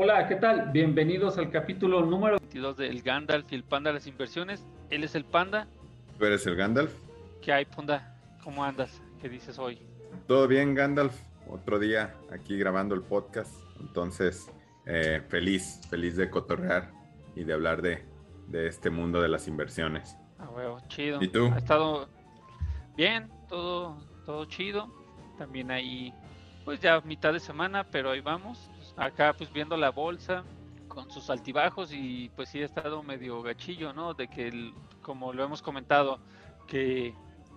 Hola, ¿qué tal? Bienvenidos al capítulo número 22 del Gandalf y el Panda de las inversiones. Él es el Panda. ¿Tú eres el Gandalf? ¿Qué hay, Panda? ¿Cómo andas? ¿Qué dices hoy? Todo bien, Gandalf. Otro día aquí grabando el podcast. Entonces, eh, feliz, feliz de cotorrear y de hablar de, este mundo de las inversiones. Ah, huevo, chido. ¿Y tú? Ha estado bien, todo, todo chido. También ahí, pues ya mitad de semana, pero ahí vamos acá pues viendo la bolsa con sus altibajos y pues sí ha estado medio gachillo, ¿no? De que el, como lo hemos comentado, que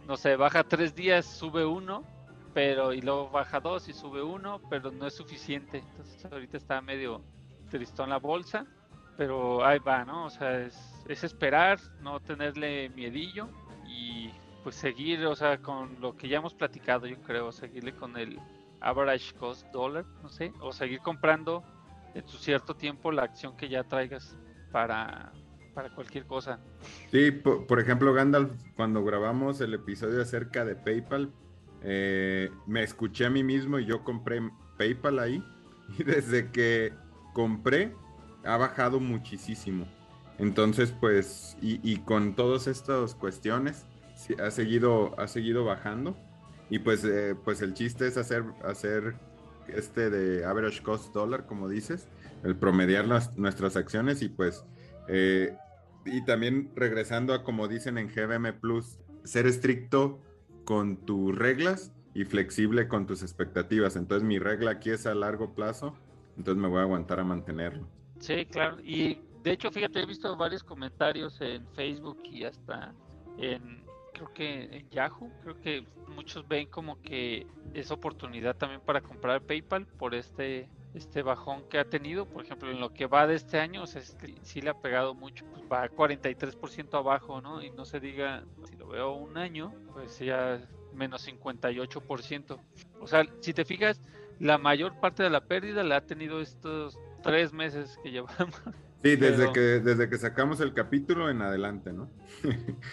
no sé, baja tres días, sube uno, pero y luego baja dos y sube uno, pero no es suficiente. Entonces ahorita está medio tristón la bolsa, pero ahí va, ¿no? O sea, es, es esperar, no tenerle miedillo y pues seguir, o sea, con lo que ya hemos platicado, yo creo, seguirle con el average cost dollar, no sé, o seguir comprando en su cierto tiempo la acción que ya traigas para, para cualquier cosa. Sí, por, ejemplo, Gandalf, cuando grabamos el episodio acerca de PayPal, eh, me escuché a mí mismo y yo compré PayPal ahí. Y desde que compré, ha bajado muchísimo. Entonces, pues, y, con todas estas cuestiones, ha, seguido, ha seguido bajando. Y pues, eh, pues el chiste es hacer, hacer este de average cost dollar, como dices, el promediar las, nuestras acciones y pues, eh, y también regresando a como dicen en GBM Plus, ser estricto con tus reglas y flexible con tus expectativas. Entonces mi regla aquí es a largo plazo, entonces me voy a aguantar a mantenerlo. Sí, claro. Y de hecho, fíjate, he visto varios comentarios en Facebook y hasta en, creo que en Yahoo, creo que muchos ven como que es oportunidad también para comprar PayPal por este este bajón que ha tenido, por ejemplo, en lo que va de este año, o sea, sí le ha pegado mucho, pues va a 43% abajo, ¿no? Y no se diga, si lo veo un año, pues ya menos 58%. O sea, si te fijas, la mayor parte de la pérdida la ha tenido estos tres meses que llevamos. Sí, desde, que, desde que sacamos el capítulo en adelante, ¿no?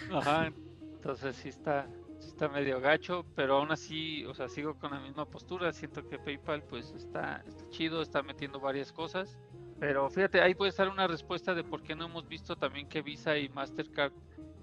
Ajá, entonces sí está, está medio gacho, pero aún así, o sea, sigo con la misma postura. Siento que PayPal pues está, chido, está metiendo varias cosas. Pero fíjate, ahí puede estar una respuesta de por qué no hemos visto también que Visa y Mastercard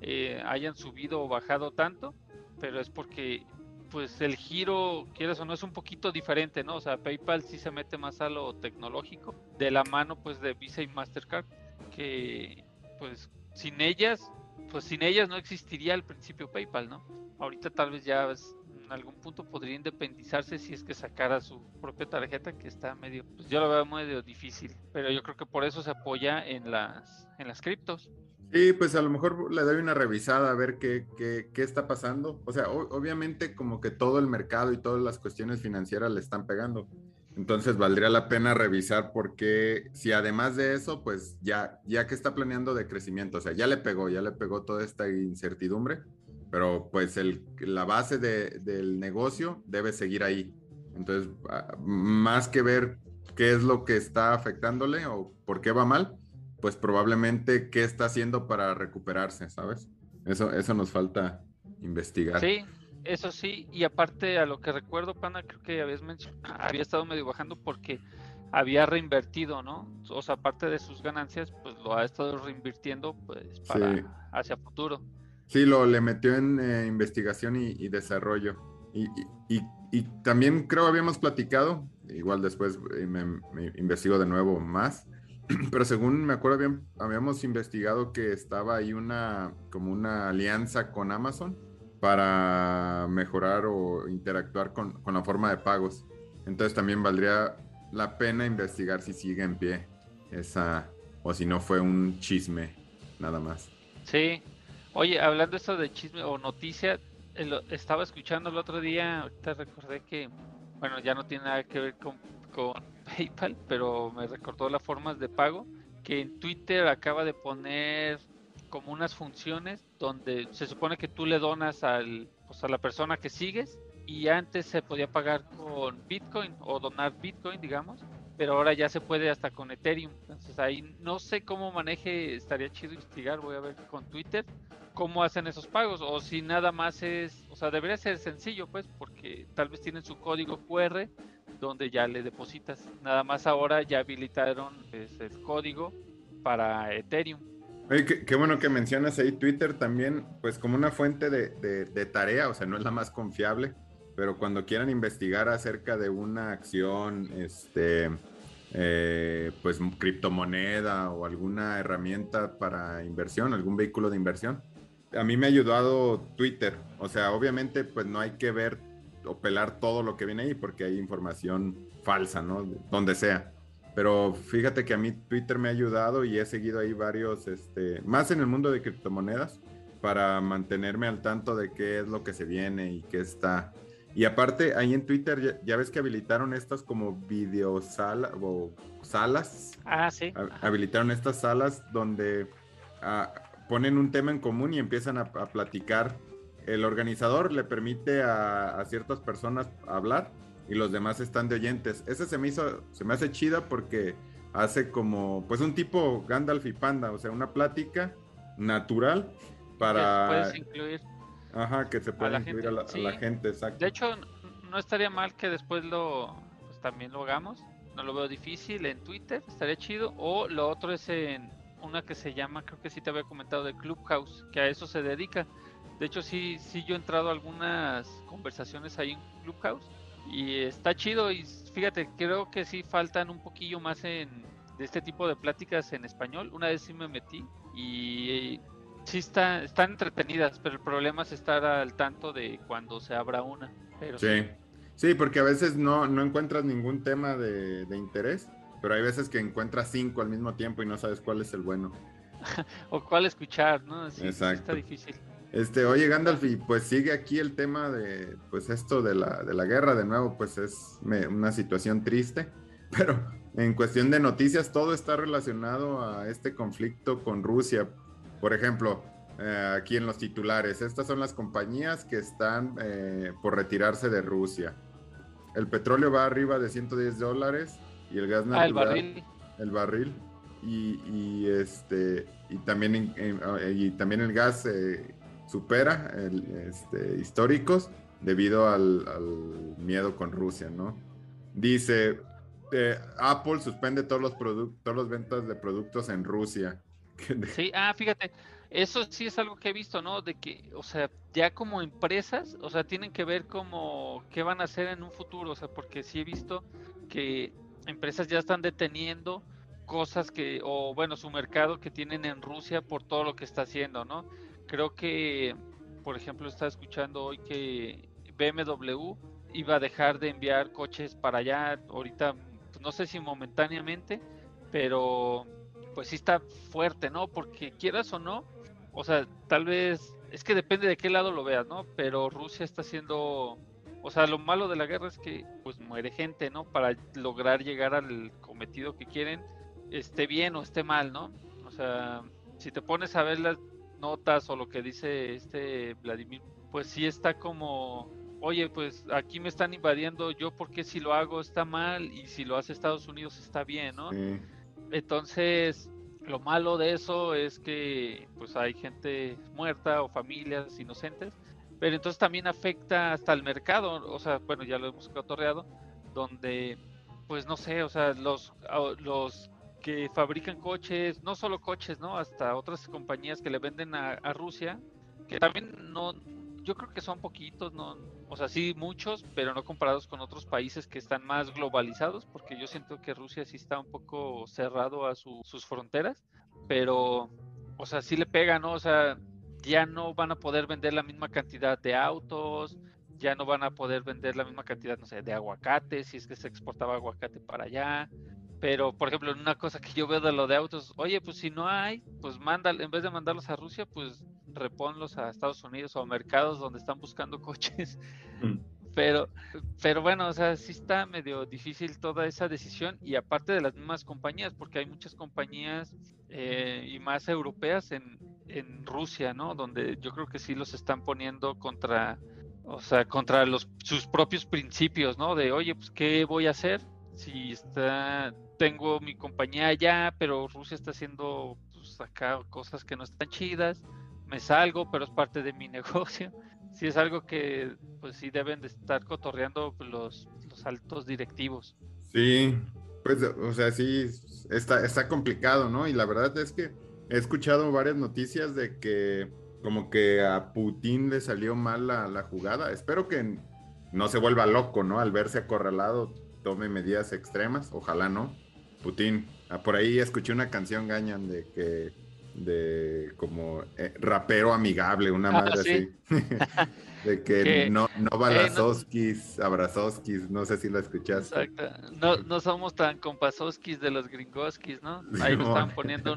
eh, hayan subido o bajado tanto. Pero es porque pues el giro, quieras o no, es un poquito diferente, ¿no? O sea, PayPal sí se mete más a lo tecnológico, de la mano pues de Visa y Mastercard, que pues sin ellas pues sin ellas no existiría al principio PayPal, ¿no? Ahorita tal vez ya en algún punto podría independizarse si es que sacara su propia tarjeta que está medio, pues yo lo veo medio difícil, pero yo creo que por eso se apoya en las en las criptos. Sí, pues a lo mejor le doy una revisada a ver qué, qué, qué está pasando. O sea, obviamente como que todo el mercado y todas las cuestiones financieras le están pegando. Entonces valdría la pena revisar por qué, si además de eso, pues ya, ya que está planeando de crecimiento, o sea, ya le pegó, ya le pegó toda esta incertidumbre, pero pues el, la base de, del negocio debe seguir ahí. Entonces, ah, más que ver qué es lo que está afectándole o por qué va mal, pues probablemente qué está haciendo para recuperarse, ¿sabes? Eso, eso nos falta investigar. Sí, eso sí, y aparte a lo que recuerdo, Pana, creo que habías mencionado, había estado medio bajando porque había reinvertido, ¿no? O sea, aparte de sus ganancias, pues lo ha estado reinvirtiendo pues para hacia futuro. Sí, lo le metió en eh, investigación y, desarrollo. Y, y, también creo habíamos platicado, igual después eh, me, investigo de nuevo más, pero según me acuerdo bien, habíamos investigado que estaba ahí una como una alianza con Amazon para mejorar o interactuar con, la forma de pagos. Entonces también valdría la pena investigar si sigue en pie esa, o si no fue un chisme, nada más. Sí. Oye, hablando esto de chisme o noticia, estaba escuchando el otro día, ahorita recordé que, bueno, ya no tiene nada que ver con, con PayPal, pero me recordó las formas de pago, que en Twitter acaba de poner como unas funciones donde se supone que tú le donas al, pues a la persona que sigues y antes se podía pagar con Bitcoin o donar Bitcoin, digamos, pero ahora ya se puede hasta con Ethereum. Entonces ahí no sé cómo maneje, estaría chido investigar, voy a ver con Twitter cómo hacen esos pagos o si nada más es, o sea, debería ser sencillo pues porque tal vez tienen su código QR donde ya le depositas. Nada más ahora ya habilitaron pues, el código para Ethereum. Oye, qué, bueno que mencionas ahí Twitter también, pues como una fuente de, tarea, o sea, no es la más confiable, pero cuando quieran investigar acerca de una acción, este, eh, pues criptomoneda o alguna herramienta para inversión, algún vehículo de inversión, a mí me ha ayudado Twitter. O sea, obviamente, pues no hay que ver o pelar todo lo que viene ahí porque hay información falsa, ¿no? Donde sea. Pero fíjate que a mí Twitter me ha ayudado y he seguido ahí varios, este, más en el mundo de criptomonedas, para mantenerme al tanto de qué es lo que se viene y qué está. Y aparte, ahí en Twitter ya, ves que habilitaron estas como videosalas o salas. Ah, sí. Habilitaron estas salas donde ah, ponen un tema en común y empiezan a, platicar. El organizador le permite a, a ciertas personas hablar y los demás están de oyentes. Ese se me hizo, se me hace chida porque hace como, pues un tipo Gandalf y Panda, o sea, una plática natural para... puedes incluir. Ajá, que se pueda incluir a la, gente, exacto. De hecho, no estaría mal que después lo, pues también lo hagamos. No lo veo difícil en Twitter, estaría chido. O lo otro es en una que se llama, creo que sí te había comentado, de Clubhouse, que a eso se dedica. De hecho, sí, sí yo he entrado a algunas conversaciones ahí en Clubhouse y está chido y fíjate, creo que sí faltan un poquillo más en de este tipo de pláticas en español. Una vez sí me metí y sí está, están entretenidas, pero el problema es estar al tanto de cuando se abra una. Pero sí. sí. porque a veces no, no encuentras ningún tema de, interés, pero hay veces que encuentras cinco al mismo tiempo y no sabes cuál es el bueno. o cuál escuchar, ¿no? Sí, Exacto. Está difícil. Este, oye Gandalf, y pues sigue aquí el tema de, pues esto de la, de la guerra, de nuevo, pues es una situación triste, pero en cuestión de noticias todo está relacionado a este conflicto con Rusia. Por ejemplo, eh, aquí en los titulares, estas son las compañías que están eh, por retirarse de Rusia. El petróleo va arriba de 110 dólares y el gas natural, ah, el barril. El barril. Y, este y también y también el gas eh, supera el, este, históricos debido al, miedo con Rusia, ¿no? Dice, eh, Apple suspende todos los productos, todas las ventas de productos en Rusia. Sí, ah, fíjate, eso sí es algo que he visto, ¿no? De que, o sea, ya como empresas, o sea, tienen que ver como qué van a hacer en un futuro, o sea, porque sí he visto que empresas ya están deteniendo cosas que, o bueno, su mercado que tienen en Rusia por todo lo que está haciendo, ¿no? Creo que, por ejemplo, estaba escuchando hoy que BMW iba a dejar de enviar coches para allá ahorita, pues, no sé si momentáneamente, pero pues sí está fuerte, ¿no? Porque quieras o no, o sea, tal vez, es que depende de qué lado lo veas, ¿no? Pero Rusia está haciendo, o sea, lo malo de la guerra es que pues muere gente, ¿no? Para lograr llegar al cometido que quieren, esté bien o esté mal, ¿no? O sea, si te pones a ver las notas o lo que dice este Vladimir, pues sí está como, oye, pues aquí me están invadiendo, yo porque si lo hago está mal y si lo hace Estados Unidos está bien, ¿no? Entonces, lo malo de eso es que pues hay gente muerta o familias inocentes, pero entonces también afecta hasta el mercado, o sea, bueno, ya lo hemos cotorreado, donde pues no sé, o sea, los, los que fabrican coches, no solo coches, ¿no? Hasta otras compañías que le venden a, Rusia, que también no, yo creo que son poquitos, no, o sea, sí muchos, pero no comparados con otros países que están más globalizados, porque yo siento que Rusia sí está un poco cerrado a sus fronteras, pero, o sea, sí le pega, ¿no? O sea, ya no van a poder vender la misma cantidad de autos, ya no van a poder vender la misma cantidad, no sé, de aguacate, si es que se exportaba aguacate para allá, pero, por ejemplo, una cosa que yo veo de lo de autos, oye, pues si no hay, pues manda, en vez de mandarlos a Rusia, pues reponlos a Estados Unidos o a mercados donde están buscando coches. Mm. Pero, pero bueno, o sea, sí está medio difícil toda esa decisión y aparte de las mismas compañías, porque hay muchas compañías eh, y más europeas en, en Rusia, ¿no? Donde yo creo que sí los están poniendo contra, o sea, contra los, sus propios principios, ¿no? De, oye, pues, ¿qué voy a hacer? Si está tengo mi compañía allá, pero Rusia está haciendo pues, acá cosas que no están chidas, me salgo, pero es parte de mi negocio. sí es algo que pues sí deben de estar cotorreando los, altos directivos. Sí, pues, o sea, sí, está, está complicado, ¿no? Y la verdad es que he escuchado varias noticias de que como que a Putin le salió mal la jugada. Espero que no se vuelva loco, ¿no? Al verse acorralado, tome medidas extremas. Ojalá no. Putin, ah, por ahí escuché una canción, Gañan, de que de como eh, rapero amigable, una ah, madre así. de que, no, no balazoskis, eh, no... sé si la escuchaste. Exacto. No, no somos tan compasoskis de los gringoskis, ¿no? Ahí nos están poniendo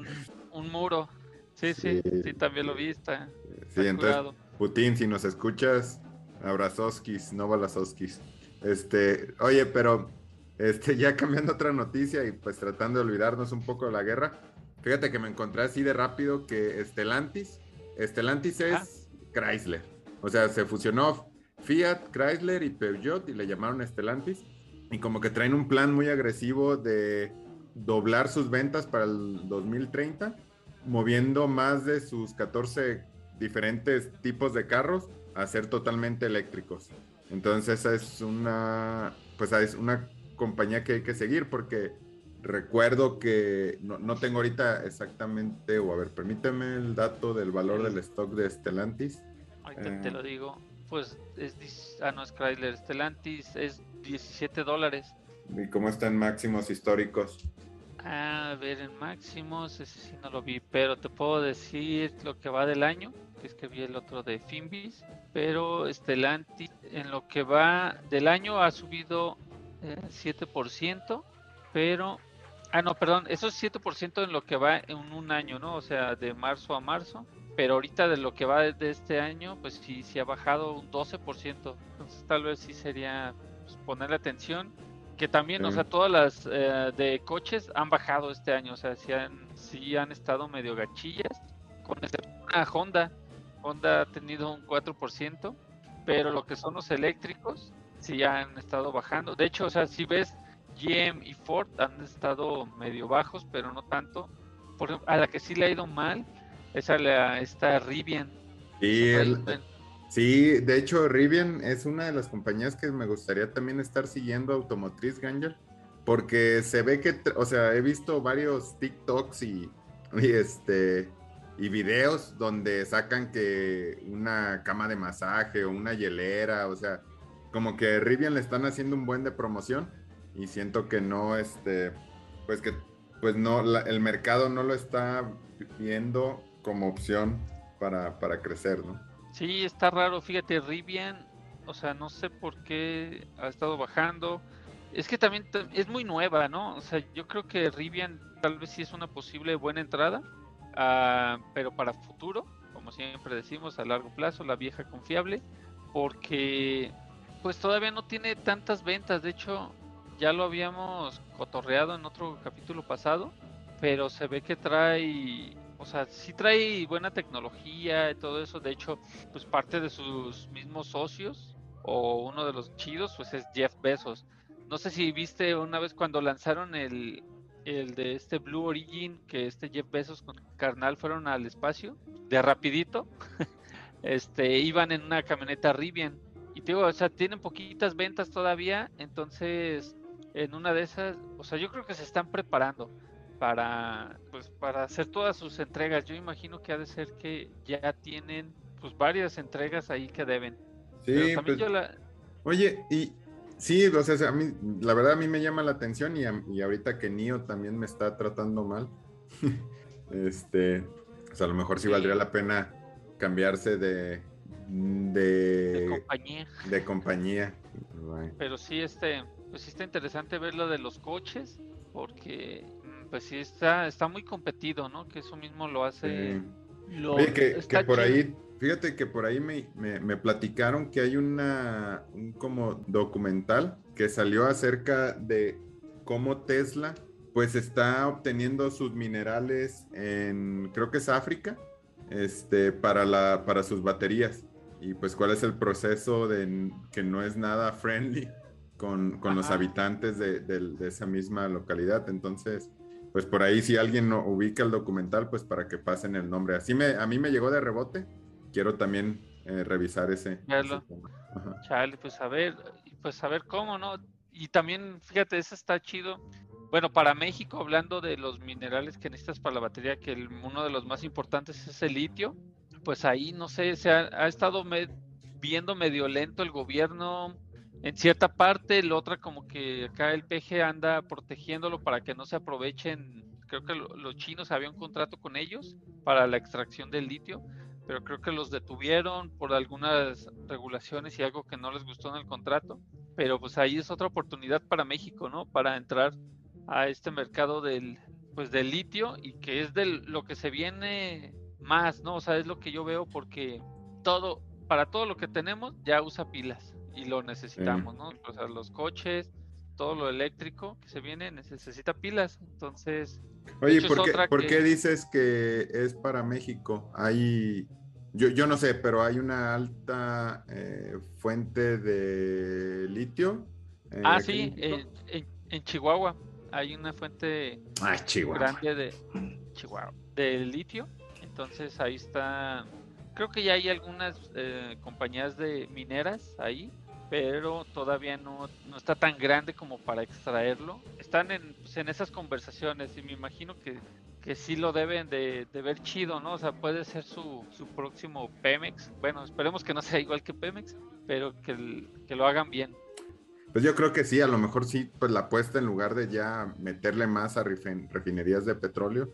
un, muro. Sí, sí, sí, también lo vi, está, Sí, entonces, Putin, si nos escuchas, abrazoskis, no balazoskis. Este, oye, pero este, ya cambiando otra noticia y pues tratando de olvidarnos un poco de la guerra, Fíjate que me encontré así de rápido que Stellantis, Stellantis es Chrysler. O sea, se fusionó Fiat, Chrysler y Peugeot y le llamaron Stellantis. Y como que traen un plan muy agresivo de doblar sus ventas para el 2030, moviendo más de sus 14 diferentes tipos de carros a ser totalmente eléctricos. Entonces esa es una, pues es una compañía que hay que seguir porque Recuerdo que no, tengo ahorita exactamente, o a ver, permíteme el dato del valor del stock de Stellantis. Ahorita te eh, lo digo. Pues es, ah, no es Chrysler, Stellantis es 17 dólares. ¿Y cómo están máximos históricos? A ver, en máximos, ese sí no lo vi, pero te puedo decir lo que va del año, que es que vi el otro de Finbis, pero Stellantis en lo que va del año ha subido eh, 7%, pero Ah, no, perdón, eso es 7% en lo que va en un año, ¿no? O sea, de marzo a marzo. Pero ahorita de lo que va de este año, pues sí, sí ha bajado un 12%. Entonces tal vez sí sería pues, ponerle atención. Que también, o sea, todas las eh, de coches han bajado este año. O sea, sí han, sí han estado medio gachillas. Con una Honda. Honda ha tenido un 4%. Pero lo que son los eléctricos, sí han estado bajando. De hecho, o sea, si ves GM y Ford han estado medio bajos, pero no tanto. Por, a la que sí le ha ido mal es a la, esta Rivian. Sí, de hecho Rivian es una de las compañías que me gustaría también estar siguiendo automotriz, Ganger, porque se ve que, o sea, he visto varios TikToks y, y este y videos donde sacan que una cama de masaje o una hielera, o sea, como que Rivian le están haciendo un buen de promoción y siento que no, este, pues que, pues no, el mercado no lo está viendo como opción para, crecer, ¿no? Sí, está raro, fíjate, Rivian, o sea, no sé por qué ha estado bajando. Es que también es muy nueva, ¿no? O sea, yo creo que Rivian tal vez sí es una posible buena entrada, ah, pero para futuro, como siempre decimos, a largo plazo, la vieja confiable, porque pues todavía no tiene tantas ventas. De hecho, ya lo habíamos cotorreado en otro capítulo pasado, pero se ve que trae, o sea, sí trae buena tecnología y todo eso. De hecho, pues parte de sus mismos socios o uno de los chidos, pues es Jeff Bezos. No sé si viste una vez cuando lanzaron el, el de este Blue Origin, que este Jeff Bezos con Carnal fueron al espacio, de rapidito, este, iban en una camioneta Rivian. Digo, o sea, tienen poquitas ventas todavía, entonces en una de esas, o sea, yo creo que se están preparando para pues para hacer todas sus entregas. Yo imagino que ha de ser que ya tienen pues varias entregas ahí que deben. Sí, pues, Oye, y sí, o sea, a mí la verdad a mí me llama la atención y, y ahorita que Nio también me está tratando mal. este, o sea, a lo mejor sí, valdría la pena cambiarse de de, de compañía. De compañía. Pero sí este pues sí está interesante ver lo de los coches, porque mm, pues sí está, está muy competido, ¿no? Que eso mismo lo hace... que, por ahí, fíjate que por ahí me, me, platicaron que hay una, un como documental que salió acerca de cómo Tesla pues está obteniendo sus minerales en, creo que es África, este, para, la, para sus baterías. Y pues cuál es el proceso de que no es nada friendly con, los habitantes de, esa misma localidad. Entonces, pues por ahí si alguien no ubica el documental, pues para que pasen el nombre. Así me, a mí me llegó de rebote. Quiero también eh, revisar ese. Chale, pues a ver, pues a ver cómo, ¿no? Y también, fíjate, ese está chido. Bueno, para México, hablando de los minerales que necesitas para la batería, que uno de los más importantes es el litio, pues ahí, no sé, se ha, ha estado viendo medio lento el gobierno en cierta parte, la otra como que acá el PG anda protegiéndolo para que no se aprovechen. Creo que los chinos había un contrato con ellos para la extracción del litio, pero creo que los detuvieron por algunas regulaciones y algo que no les gustó en el contrato. Pero pues ahí es otra oportunidad para México, ¿no? Para entrar a este mercado del pues del litio y que es de lo que se viene más, ¿no? O sea, es lo que yo veo porque todo para todo lo que tenemos ya usa pilas y lo necesitamos, ¿no? O sea, los coches, todo lo eléctrico que se viene necesita pilas, entonces... Oye, ¿por, qué, dices que es para México? Hay, yo, yo no sé, pero hay una alta eh, fuente de litio. Eh, ah, sí, en, Chihuahua hay una fuente ah, grande de Chihuahua, de litio, entonces ahí está creo que ya hay algunas eh, compañías de mineras ahí pero todavía no, no, está tan grande como para extraerlo. Están en, pues, en esas conversaciones y me imagino que, que sí lo deben de, de, ver chido, ¿no? O sea, puede ser su, su próximo Pemex. Bueno, esperemos que no sea igual que Pemex, pero que, que lo hagan bien. Pues yo creo que sí, a lo mejor sí, pues la apuesta en lugar de ya meterle más a refinerías de petróleo,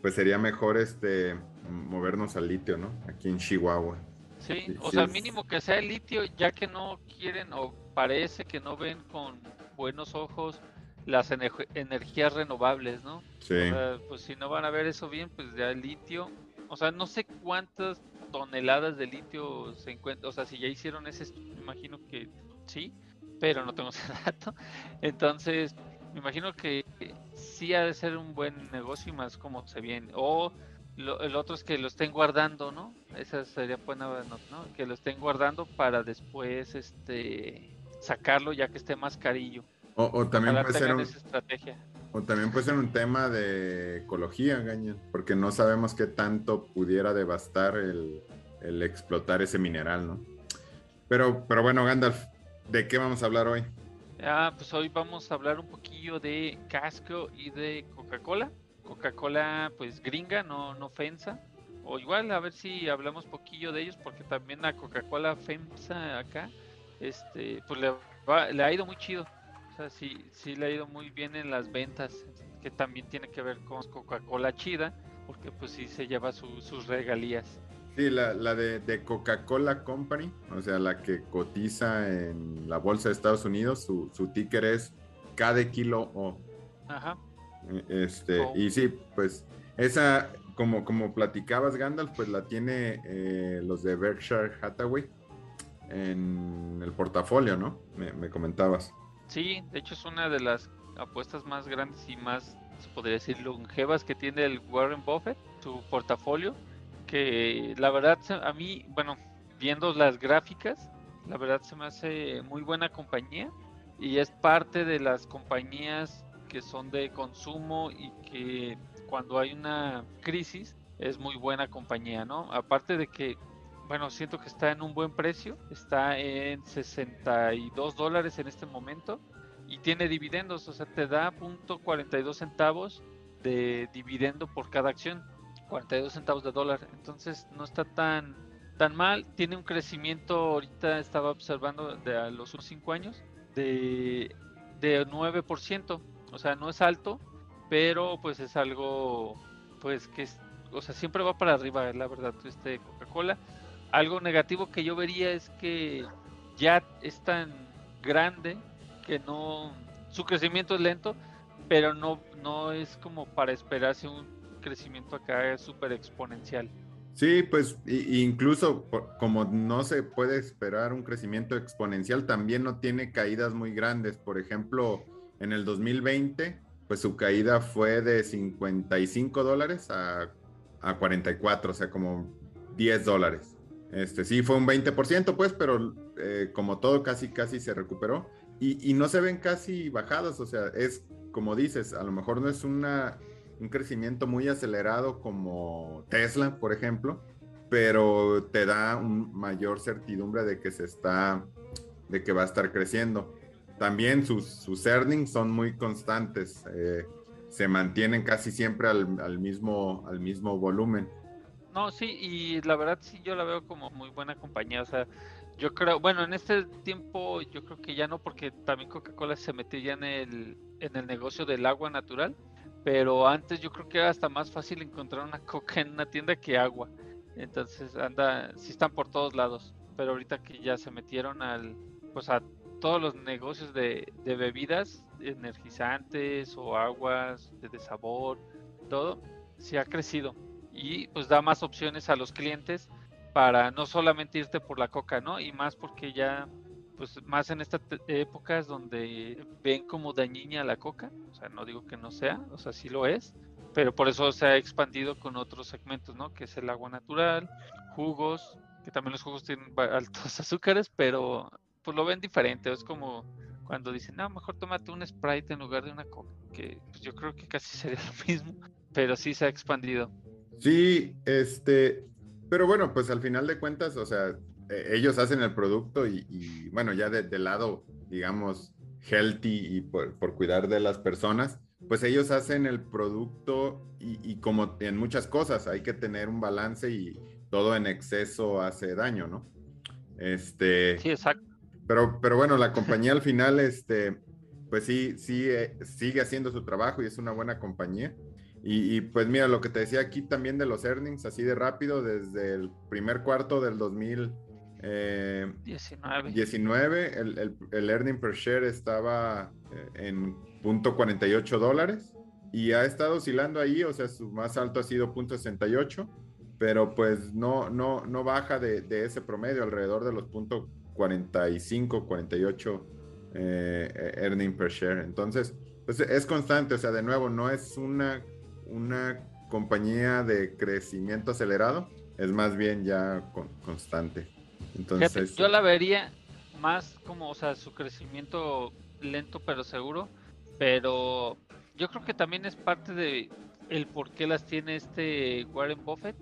pues sería mejor este movernos al litio, ¿no? Aquí en Chihuahua. Sí, o sea, mínimo que sea el litio, ya que no quieren o parece que no ven con buenos ojos las energías renovables, ¿no? Sí. pues si no van a ver eso bien, pues ya el litio, o sea, no sé cuántas toneladas de litio se encuentran, o sea, si ya hicieron ese, imagino que sí, pero no tengo ese dato. Entonces, me imagino que sí ha de ser un buen negocio y más como se viene. O el otro es que lo estén guardando, ¿no? Esa sería buena, ¿no? Que lo estén guardando para después este sacarlo ya que esté más carillo. O, también puede ser un, estrategia. O también puede ser un tema de ecología, Gaña, porque no sabemos qué tanto pudiera devastar el, el explotar ese mineral, ¿no? Pero, pero bueno, Gandalf, ¿de qué vamos a hablar hoy? Ah, pues hoy vamos a hablar un poquillo de casco y de Coca-Cola. Coca-Cola pues gringa, no, no. O igual a ver si hablamos poquillo de ellos porque también a Coca-Cola FEMSA acá, este, pues le, le ha ido muy chido. O sea, sí, sí le ha ido muy bien en las ventas, que también tiene que ver con Coca-Cola chida, porque pues sí se lleva sus regalías. Sí, la, la de, de Coca-Cola Company, o sea, la que cotiza en la bolsa de Estados Unidos, su, su ticker es K de kilo O. Ajá. Este, oh. y sí, pues esa, como, como platicabas, Gandalf, pues la tiene eh, los de Berkshire Hathaway en el portafolio, ¿no? Me, comentabas. Sí, de hecho es una de las apuestas más grandes y más, se podría decir, longevas que tiene el Warren Buffett, su portafolio, que la verdad a mí, bueno, viendo las gráficas, la verdad se me hace muy buena compañía y es parte de las compañías que son de consumo y que cuando hay una crisis es muy buena compañía, ¿no? Aparte de que, bueno, siento que está en un buen precio, está en 62 dólares en este momento y tiene dividendos, o sea, te da punto 42 centavos de dividendo por cada acción, 42 centavos de dólar, entonces no está tan tan mal, tiene un crecimiento, ahorita estaba observando de los últimos 5 años, de, de 9%, o sea, no es alto, pero pues es algo, pues que es, o sea, siempre va para arriba, la verdad, este Coca-Cola. Algo negativo que yo vería es que ya es tan grande que no, su crecimiento es lento, pero no, no es como para esperarse un crecimiento acá súper exponencial. Sí, pues incluso como no se puede esperar un crecimiento exponencial, también no tiene caídas muy grandes. Por ejemplo, en el 2020, pues su caída fue de 55 dólares a, a 44, o sea, como 10 dólares. Este, sí, fue un 20%, pues, pero eh, como todo casi, casi se recuperó. Y, y, no se ven casi bajadas, o sea, es como dices, a lo mejor no es una, un crecimiento muy acelerado como Tesla, por ejemplo, pero te da un mayor certidumbre de que se está, de que va a estar creciendo. También sus, sus earnings son muy constantes, eh, se mantienen casi siempre al, mismo, al mismo volumen. No, sí, y la verdad sí yo la veo como muy buena compañía, o sea, yo creo, bueno, en este tiempo yo creo que ya no, porque también Coca-Cola se metió ya en el, en el negocio del agua natural, pero antes yo creo que era hasta más fácil encontrar una coca en una tienda que agua. Entonces anda, sí están por todos lados, pero ahorita que ya se metieron al, pues a todos los negocios de, de bebidas energizantes o aguas de, sabor, todo, sí ha crecido y pues da más opciones a los clientes para no solamente irte por la coca, ¿no? Y más porque ya, pues más en estas épocas donde ven como dañina la coca, o sea, no digo que no sea, o sea, sí lo es, pero por eso se ha expandido con otros segmentos, ¿no? Que es el agua natural, jugos, que también los jugos tienen altos azúcares, pero pues lo ven diferente, es como cuando dicen, no, mejor tómate un Sprite en lugar de una coca, que pues yo creo que casi sería lo mismo, pero sí se ha expandido. Sí, este, pero bueno, pues al final de cuentas, o sea, ellos hacen el producto y, bueno, ya de, lado, digamos, healthy y por, cuidar de las personas, pues ellos hacen el producto y, como en muchas cosas hay que tener un balance y todo en exceso hace daño, ¿no? Este. Sí, exacto. Pero, pero bueno, la compañía al final, este, pues sí, sí, eh, sigue haciendo su trabajo y es una buena compañía. Y, pues mira, lo que te decía aquí también de los earnings, así de rápido, desde el primer cuarto del 2019, eh, el, el, el, earning per share estaba eh, en punto 48 dólares y ha estado oscilando ahí, o sea, su más alto ha sido punto 68, pero pues no, no, no baja de, de ese promedio, alrededor de los punto 45, 48 eh, earning per share. Entonces, pues es constante, o sea, de nuevo, no es una una compañía de crecimiento acelerado, es más bien ya constante. Entonces, yo la vería más como, o sea, su crecimiento lento pero seguro, pero yo creo que también es parte de el por qué las tiene este Warren Buffett,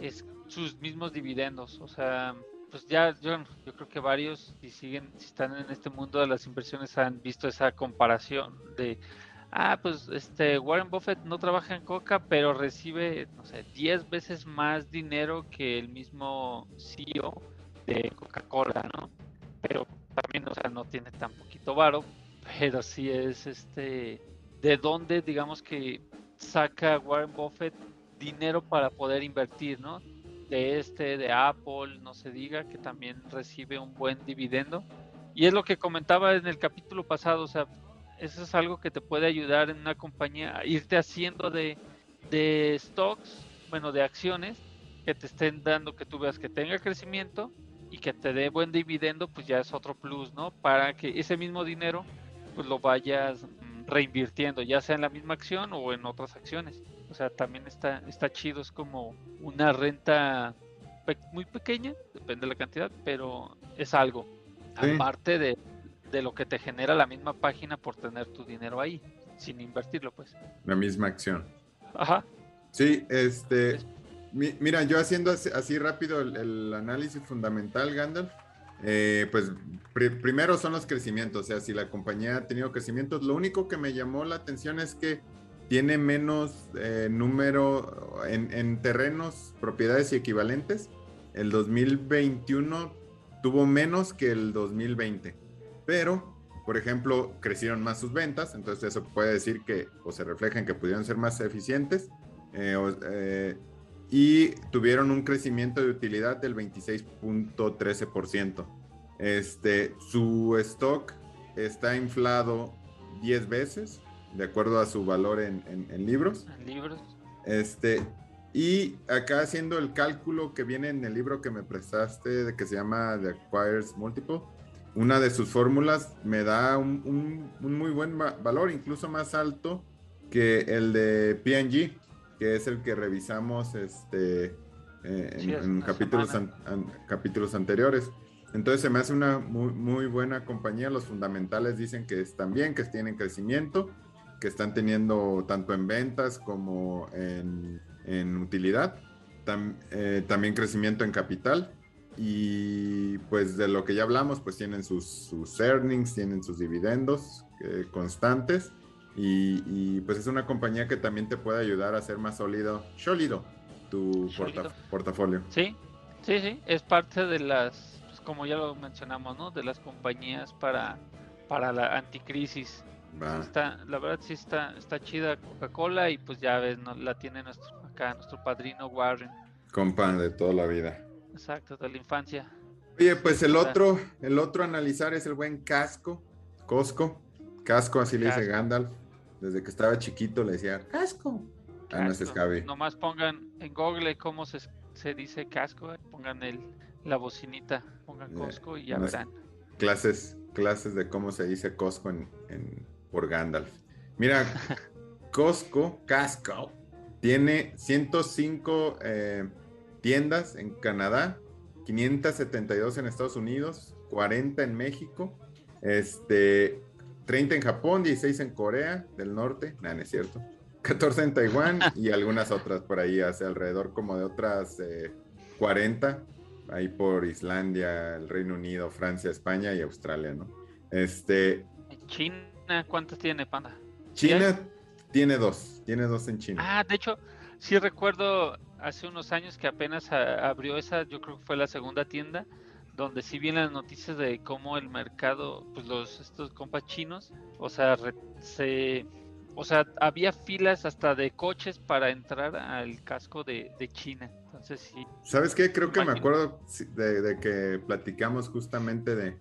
es sus mismos dividendos, o sea, pues ya yo, yo creo que varios si siguen, si están en este mundo de las inversiones han visto esa comparación de ah, pues este Warren Buffett no trabaja en Coca, pero recibe, no sé, 10 veces más dinero que el mismo CEO de Coca-Cola, ¿no? Pero también, o sea, no tiene tan poquito varo, pero sí es este, de dónde, digamos que saca Warren Buffett dinero para poder invertir, ¿no? De este, de Apple, no se diga, que también recibe un buen dividendo. Y es lo que comentaba en el capítulo pasado, o sea, eso es algo que te puede ayudar en una compañía a irte haciendo de, de stocks, bueno, de acciones que te estén dando que tú veas que tenga crecimiento y que te dé buen dividendo, pues ya es otro plus, ¿no? Para que ese mismo dinero pues lo vayas mm, reinvirtiendo, ya sea en la misma acción o en otras acciones. O sea, también está, está chido, es como una renta muy pequeña, depende de la cantidad, pero es algo. Aparte de, de lo que te genera la misma página por tener tu dinero ahí, sin invertirlo, pues. La misma acción. Ajá. Sí, este. Mira, yo haciendo así, rápido el, análisis fundamental, Gandalf, eh, pues primero son los crecimientos, o sea, si la compañía ha tenido crecimientos, lo único que me llamó la atención es que tiene menos eh, número en, en, terrenos, propiedades y equivalentes. El 2021 tuvo menos que el 2020 pero, por ejemplo, crecieron más sus ventas, entonces eso puede decir que, o se refleja en que pudieron ser más eficientes, eh, eh, y tuvieron un crecimiento de utilidad del 26.13%. Este, su stock está inflado 10 veces, de acuerdo a su valor en, en libros. En libros. Este, y acá haciendo el cálculo que viene en el libro que me prestaste, de que se llama The Acquires Multiple, una de sus fórmulas me da un, muy buen valor, incluso más alto que el de PNG, que es el que revisamos este, eh, en, capítulos, capítulos anteriores. Entonces se me hace una muy, buena compañía. Los fundamentales dicen que están bien, que tienen crecimiento, que están teniendo tanto en ventas como en, en utilidad. eh, también crecimiento en capital. Y pues de lo que ya hablamos, pues tienen sus, sus earnings, tienen sus dividendos eh, constantes. Y, pues es una compañía que también te puede ayudar a ser más sólido, sólido tu portafolio. Sí, sí, sí, es parte de las, pues como ya lo mencionamos, ¿no? De las compañías para, para la anticrisis. Está, la verdad sí está, está chida Coca-Cola y pues ya ves, ¿no? la tiene nuestro, acá nuestro padrino Warren. Compa de toda la vida. Exacto, de la infancia. Oye, pues el otro, el otro a analizar es el buen Casco, Cosco. Casco, así le dice Gandalf. Desde que estaba chiquito le decía Casco. Ah, no es Javi. Nomás pongan en Google cómo se, se dice casco, eh, pongan el, la bocinita, pongan Cosco y ya verán. Clases, clases de cómo se dice Cosco en, en por Gandalf. Mira, Costco, Casco, tiene 105 eh, tiendas en Canadá, 572 en Estados Unidos, 40 en México, este, 30 en Japón, 16 en Corea del Norte, nada, no es cierto, 14 en Taiwán y algunas otras por ahí, hace alrededor como de otras 40, eh, ahí por Islandia, el Reino Unido, Francia, España y Australia, ¿no? Este... China, ¿cuántas tiene, Panda? China tiene dos, tiene dos en China. Ah, de hecho, sí recuerdo hace unos años que apenas abrió esa, yo creo que fue la segunda tienda, donde sí vi las noticias de cómo el mercado, pues los estos compas chinos, o sea, se, o sea, había filas hasta de coches para entrar al casco de, China. Entonces sí. ¿Sabes qué? Creo que me acuerdo de, que platicamos justamente de,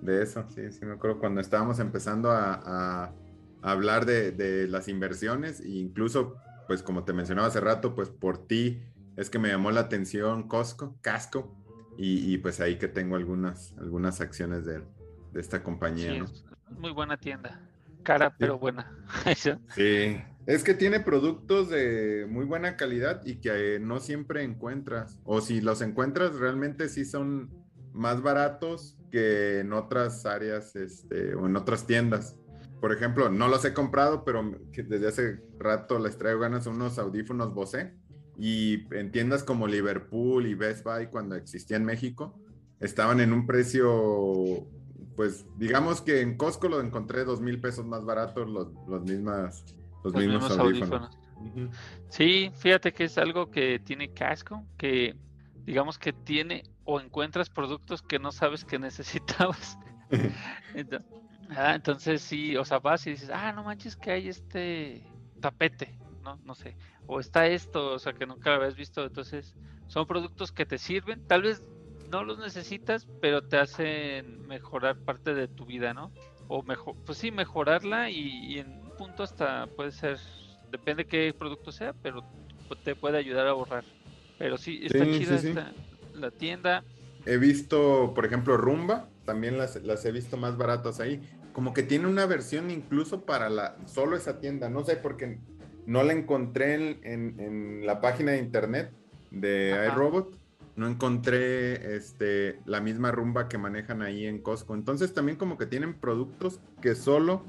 de, eso. Sí, sí me acuerdo cuando estábamos empezando a, hablar de, de, las inversiones e incluso pues como te mencionaba hace rato, pues por ti es que me llamó la atención Costco, Casco, y, pues ahí que tengo algunas, algunas acciones de, esta compañía. Muy buena tienda, cara pero buena. sí, es que tiene productos de muy buena calidad y que no siempre encuentras, o si los encuentras realmente sí son más baratos que en otras áreas este, o en otras tiendas por ejemplo, no los he comprado, pero desde hace rato les traigo ganas unos audífonos Bose. Y en tiendas como Liverpool y Best Buy, cuando existía en México, estaban en un precio, pues digamos que en Costco lo encontré dos mil pesos más baratos los, los, mismas, los, mismos, audífonos. Sí, fíjate que es algo que tiene casco, que digamos que tiene o encuentras productos que no sabes que necesitabas. Ah, entonces sí, o sea, vas y dices, ah, no manches que hay este tapete, ¿no? No sé. O está esto, o sea, que nunca lo habías visto. Entonces, son productos que te sirven. Tal vez no los necesitas, pero te hacen mejorar parte de tu vida, ¿no? O mejor, pues sí, mejorarla y, en un punto hasta puede ser, depende qué producto sea, pero te puede ayudar a ahorrar. Pero sí, está chida la tienda. He visto, por ejemplo, Rumba, también las, las he visto más baratas ahí como que tiene una versión incluso para la solo esa tienda. No sé porque no la encontré en, la página de internet de iRobot. No encontré este, la misma rumba que manejan ahí en Costco. Entonces también como que tienen productos que solo,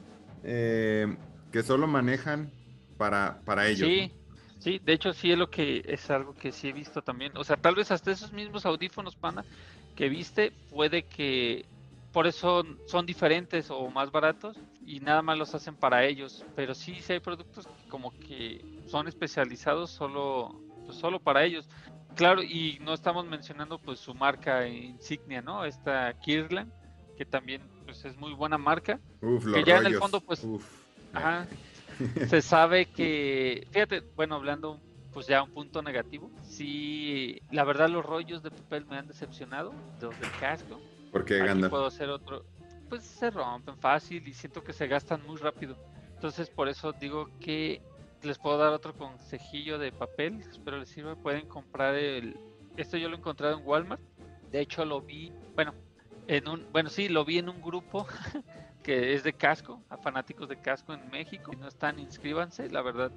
eh, que solo manejan para, para ellos. Sí, sí, de hecho sí es lo que es algo que sí he visto también. O sea, tal vez hasta esos mismos audífonos, pana, que viste, puede que por eso son diferentes o más baratos y nada más los hacen para ellos. Pero sí, sí hay productos como que son especializados solo, pues solo para ellos. Claro, y no estamos mencionando pues su marca insignia, ¿no? Esta Kirlan, que también pues es muy buena marca. que ya en el fondo pues ajá, se sabe que, fíjate, bueno, hablando pues ya un punto negativo, sí, la verdad los rollos de papel me han decepcionado, los del casco ¿Por qué Aquí puedo hacer otro. Pues se rompen fácil y siento que se gastan muy rápido. Entonces por eso digo que les puedo dar otro consejillo de papel. Espero les sirva. Pueden comprar el... Esto yo lo he encontrado en Walmart. De hecho lo vi, bueno, en un, bueno sí, lo vi en un grupo que es de casco, a fanáticos de casco en México. Si no están, inscríbanse. La verdad,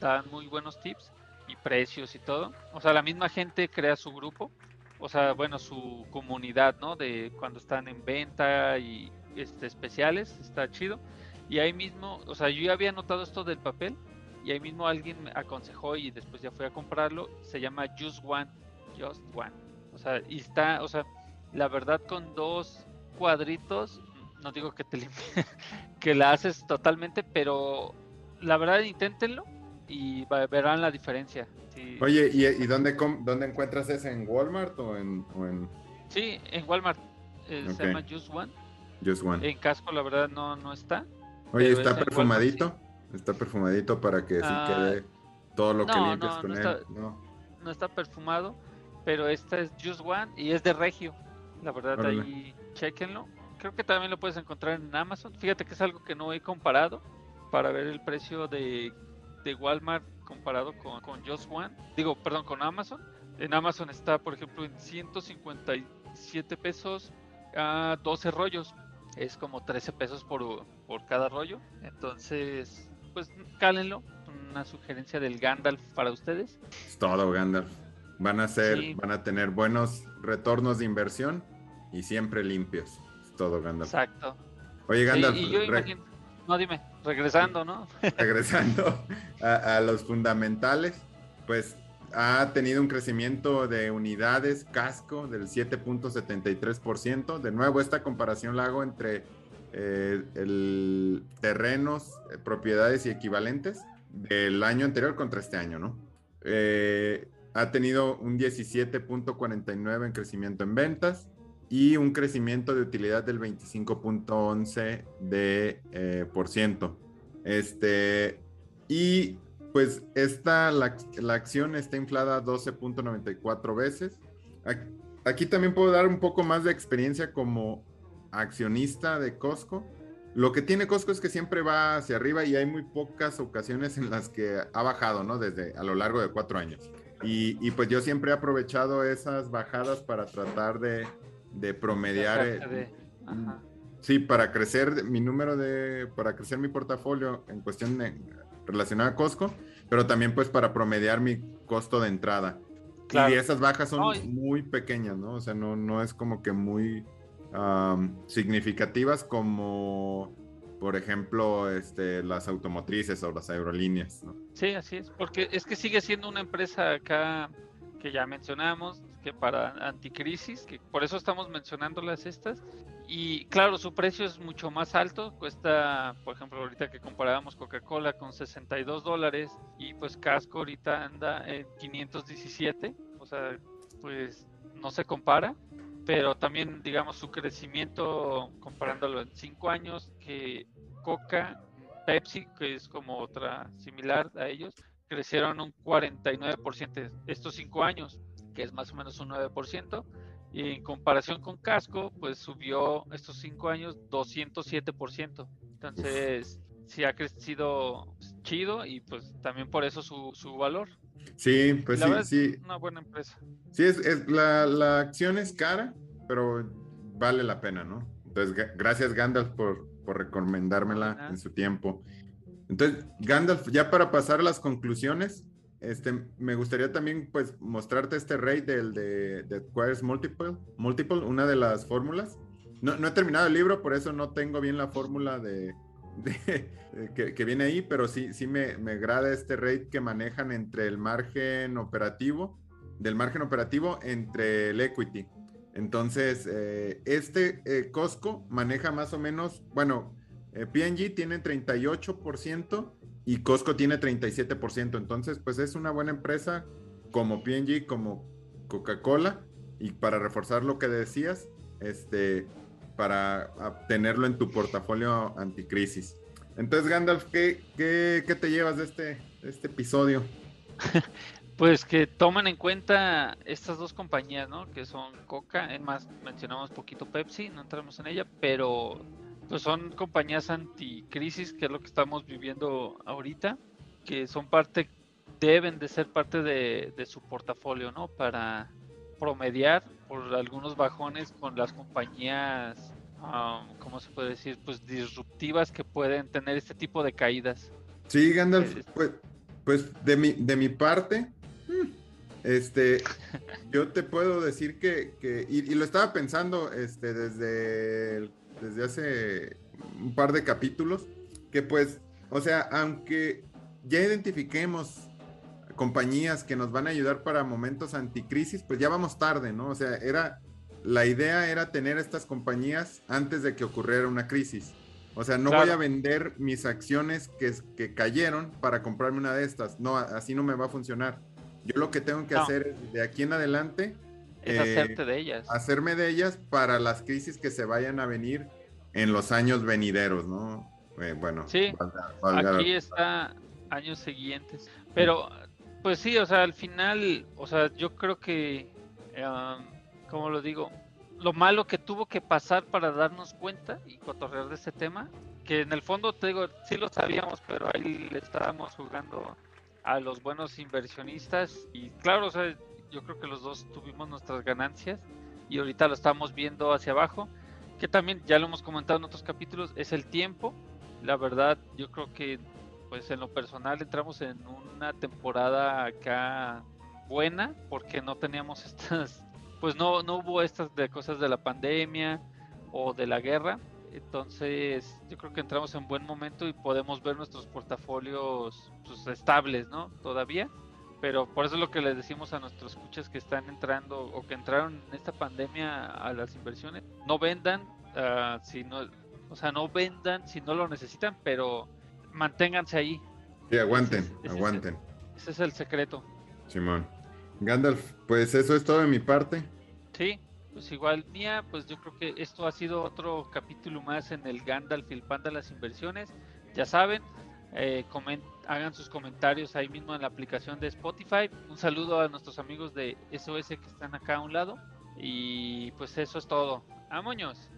dan muy buenos tips y precios y todo. O sea, la misma gente crea su grupo o sea, bueno, su comunidad, ¿no? De cuando están en venta y este, especiales, está chido. Y ahí mismo, o sea, yo ya había notado esto del papel y ahí mismo alguien me aconsejó y después ya fui a comprarlo. Se llama Just One, Just One. O sea, y está, o sea, la verdad con dos cuadritos, no digo que te que la haces totalmente, pero la verdad inténtenlo y verán la diferencia. Oye, ¿y, dónde, dónde encuentras ese? ¿En Walmart o en...? Sí, en Walmart. Eh, se llama Just One. Just One. En casco la verdad no, no está. Oye, ¿está perfumadito? Está perfumadito para que se ah, quede todo lo que limpias con él. no. no está perfumado, pero esta es Just One y es de Regio. La verdad, ahí chequenlo. Creo que también lo puedes encontrar en Amazon. Fíjate que es algo que no he comparado para ver el precio de, de Walmart comparado con, con Just One. Digo, perdón, con Amazon. En Amazon está, por ejemplo, en 157 pesos a 12 rollos. Es como 13 pesos por, por cada rollo. Entonces, pues cálenlo. Una sugerencia del Gandalf para ustedes. Es todo Gandalf. Van a ser, van a tener buenos retornos de inversión y siempre limpios. Es todo Gandalf. Exacto. Oye, Gandalf. No, dime, regresando, ¿no? regresando a, los fundamentales, pues ha tenido un crecimiento de unidades casco del 7.73%. De nuevo, esta comparación la hago entre eh, el terrenos, eh, propiedades y equivalentes del año anterior contra este año, ¿no? Eh, ha tenido un 17.49 en crecimiento en ventas y un crecimiento de utilidad del 25.11 de eh, por ciento. Este, y pues esta, la, la acción está inflada 12.94 veces. Aquí, también puedo dar un poco más de experiencia como accionista de Costco. Lo que tiene Costco es que siempre va hacia arriba y hay muy pocas ocasiones en las que ha bajado, ¿no? Desde a lo largo de cuatro años. Y, pues yo siempre he aprovechado esas bajadas para tratar de, de promediar. Eh, sí, para crecer mi número de, para crecer mi portafolio en cuestión de, relacionada a Costco, pero también pues para promediar mi costo de entrada. Y esas bajas son muy pequeñas, ¿no? O sea, no, no es como que muy significativas como por ejemplo, este, las automotrices o las aerolíneas. ¿no? Sí, así es, porque es que sigue siendo una empresa acá que ya mencionamos, para anticrisis, que por eso estamos mencionándolas estas. Y claro, su precio es mucho más alto, cuesta, por ejemplo, ahorita que comparábamos Coca-Cola con 62 dólares y pues Casco ahorita anda en 517, o sea, pues no se compara pero también digamos su crecimiento comparándolo en cinco años que Coca, Pepsi, que es como otra similar a ellos, crecieron un 49% estos cinco años, que es más o menos un 9%, y en comparación con Casco, pues subió estos cinco años 207%. Entonces, sí ha crecido chido y pues también por eso su, su valor. Sí, pues sí, sí. una buena empresa. Sí, es, es la, la, acción es cara, pero vale la pena, ¿no? Entonces, gracias Gandalf por, por recomendármela en su tiempo. Entonces, Gandalf, ya para pasar a las conclusiones, este, me gustaría también pues mostrarte este rate del de, de Acquires Multiple, Multiple, una de las fórmulas. No, no, he terminado el libro, por eso no tengo bien la fórmula de, que, que, viene ahí, pero sí, sí me, me agrada este rate que manejan entre el margen operativo, del margen operativo entre el equity. Entonces, eh, este eh, Costco maneja más o menos, bueno, eh, PNG tiene 38% y Costco tiene 37%. Entonces, pues es una buena empresa como PNG, como Coca-Cola. Y para reforzar lo que decías, este, para tenerlo en tu portafolio anticrisis. Entonces, Gandalf, ¿qué, qué, te llevas de este, este episodio? Pues que tomen en cuenta estas dos compañías, ¿no? Que son Coca, es más, mencionamos poquito Pepsi, no entramos en ella, pero pues son compañías anticrisis, que es lo que estamos viviendo ahorita, que son parte, deben de ser parte de, su portafolio, ¿no? Para promediar por algunos bajones con las compañías, um, ¿cómo se puede decir? Pues disruptivas que pueden tener este tipo de caídas. Sí, Gandalf, pues, pues de mi, de mi parte, este, yo te puedo decir que, y, lo estaba pensando este, desde, desde hace un par de capítulos, que pues, o sea, aunque ya identifiquemos compañías que nos van a ayudar para momentos anticrisis, pues ya vamos tarde, ¿no? O sea, era, la idea era tener estas compañías antes de que ocurriera una crisis. O sea, no voy a vender mis acciones que, que cayeron para comprarme una de estas. No, así no me va a funcionar. Yo lo que tengo que hacer es de aquí en adelante es hacerte de ellas. Hacerme de ellas para las crisis que se vayan a venir en los años venideros, ¿no? Eh, bueno, sí, aquí está años siguientes. Pero, pues sí, o sea, al final, o sea, yo creo que, um, como lo digo, lo malo que tuvo que pasar para darnos cuenta y cotorrear de este tema, que en el fondo, te digo, sí lo sabíamos, pero ahí le estábamos jugando a los buenos inversionistas y claro, o sea, yo creo que los dos tuvimos nuestras ganancias y ahorita lo estamos viendo hacia abajo, que también ya lo hemos comentado en otros capítulos, es el tiempo. La verdad, yo creo que pues en lo personal entramos en una temporada acá buena porque no teníamos estas, pues no, no hubo estas de cosas de la pandemia o de la guerra. Entonces, yo creo que entramos en buen momento y podemos ver nuestros portafolios pues, estables, ¿no? Todavía pero por eso es lo que les decimos a nuestros escuchas que están entrando o que entraron en esta pandemia a las inversiones, no vendan uh, si no, o sea, no vendan si no lo necesitan, pero manténganse ahí. Sí, aguanten, aguanten. ese es el secreto. Simón. Gandalf, pues eso es todo de mi parte. Sí, pues igual mía, pues yo creo que esto ha sido otro capítulo más en el Gandalf y el Panda las inversiones. Ya saben, eh, hagan sus comentarios ahí mismo en la aplicación de Spotify. Un saludo a nuestros amigos de SOS que están acá a un lado. Y pues eso es todo. ¡Amoños!